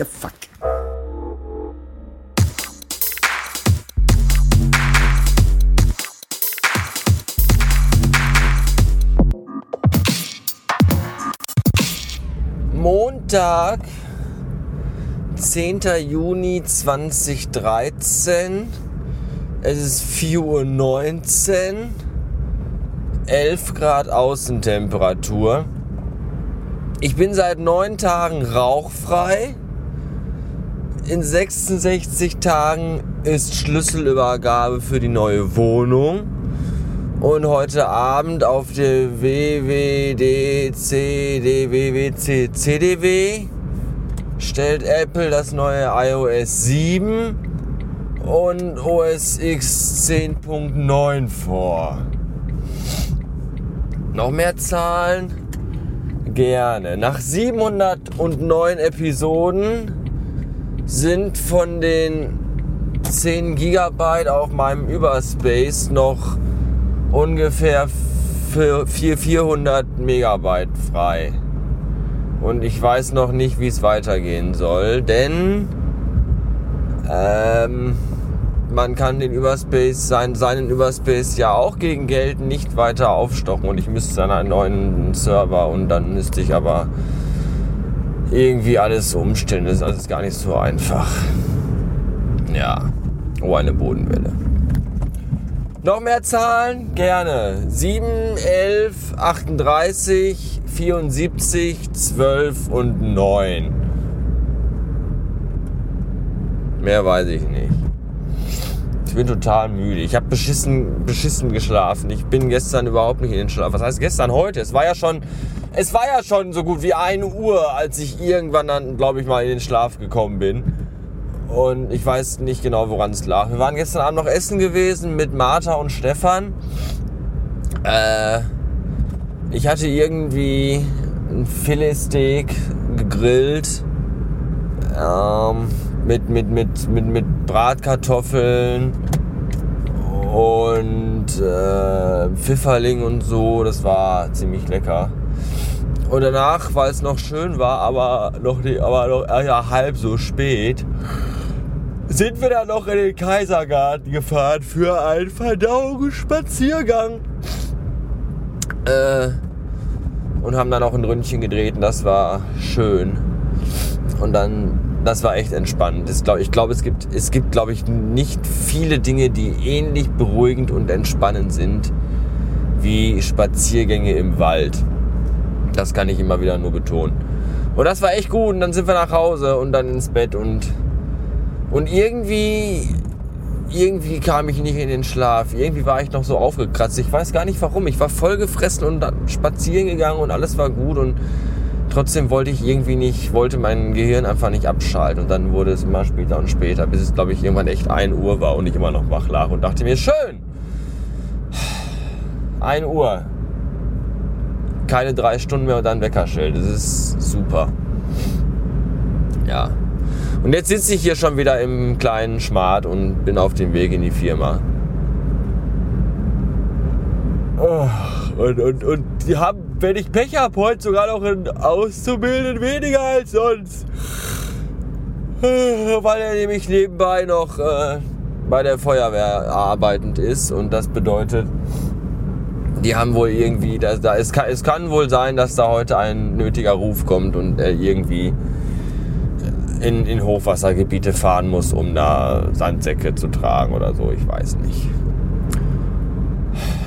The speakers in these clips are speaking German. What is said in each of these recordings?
Aua. Fuck. Montag, 10. Juni 2013. Es ist 4.19 Uhr. 11 Grad Außentemperatur. Ich bin seit neun Tagen rauchfrei. In 66 Tagen ist Schlüsselübergabe für die neue Wohnung. Und heute Abend auf der WWDC CDW stellt Apple das neue iOS 7 und OS X 10.9 vor. Noch mehr Zahlen? Gerne. Nach 709 Episoden sind von den 10 Gigabyte auf meinem Überspace noch ungefähr 400 Megabyte frei. Und ich weiß noch nicht, wie es weitergehen soll, denn ähm, man kann den Überspace, sein, seinen Überspace ja auch gegen Geld nicht weiter aufstocken und ich müsste dann einen neuen Server und dann müsste ich aber irgendwie alles umstellen. Das ist alles gar nicht so einfach. Ja, oh, eine Bodenwelle. Noch mehr Zahlen? Gerne. 7, 11, 38, 74, 12 und 9. Mehr weiß ich nicht. Ich bin total müde. Ich habe beschissen, beschissen geschlafen. Ich bin gestern überhaupt nicht in den Schlaf. Was heißt gestern? Heute. Es war ja schon, es war ja schon so gut wie 1 Uhr, als ich irgendwann dann, glaube ich, mal in den Schlaf gekommen bin. Und ich weiß nicht genau, woran es lag. Wir waren gestern Abend noch essen gewesen mit Martha und Stefan. Äh, ich hatte irgendwie ein Filetsteak gegrillt. Ähm, mit, mit, mit, mit, mit Bratkartoffeln und äh, Pfifferling und so. Das war ziemlich lecker. Und danach, weil es noch schön war, aber noch, nicht, aber noch ja, halb so spät, sind wir dann noch in den Kaisergarten gefahren für einen Verdauungsspaziergang. Äh, und haben dann auch ein Ründchen gedreht und das war schön. Und dann das war echt entspannend. Ich glaube, glaub, es gibt, es gibt, glaube ich, nicht viele Dinge, die ähnlich beruhigend und entspannend sind wie Spaziergänge im Wald. Das kann ich immer wieder nur betonen. Und das war echt gut. Und dann sind wir nach Hause und dann ins Bett und und irgendwie irgendwie kam ich nicht in den Schlaf. Irgendwie war ich noch so aufgekratzt. Ich weiß gar nicht warum. Ich war voll gefressen und spazieren gegangen und alles war gut und trotzdem wollte ich irgendwie nicht, wollte mein Gehirn einfach nicht abschalten. Und dann wurde es immer später und später, bis es, glaube ich, irgendwann echt 1 Uhr war und ich immer noch wach lag und dachte mir, schön! 1 Uhr. Keine drei Stunden mehr und dann Weckerschild. Das ist super. Ja. Und jetzt sitze ich hier schon wieder im kleinen Schmart und bin auf dem Weg in die Firma. Oh, und, und, und die haben wenn ich Pech habe, heute sogar noch ein Auszubildenden weniger als sonst. Weil er nämlich nebenbei noch äh, bei der Feuerwehr arbeitend ist und das bedeutet, die haben wohl irgendwie, da, da, es, kann, es kann wohl sein, dass da heute ein nötiger Ruf kommt und er irgendwie in, in Hochwassergebiete fahren muss, um da Sandsäcke zu tragen oder so, ich weiß nicht.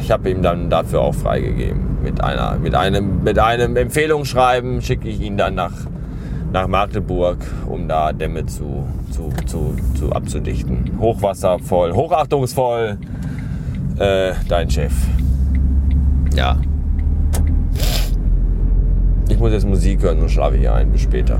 Ich habe ihm dann dafür auch freigegeben mit, einer, mit, einem, mit einem Empfehlungsschreiben schicke ich ihn dann nach, nach Magdeburg, um da Dämme zu, zu, zu, zu abzudichten. Hochwasservoll, hochachtungsvoll, äh, dein Chef. Ja. Ich muss jetzt Musik hören und schlafe hier ein. Bis später.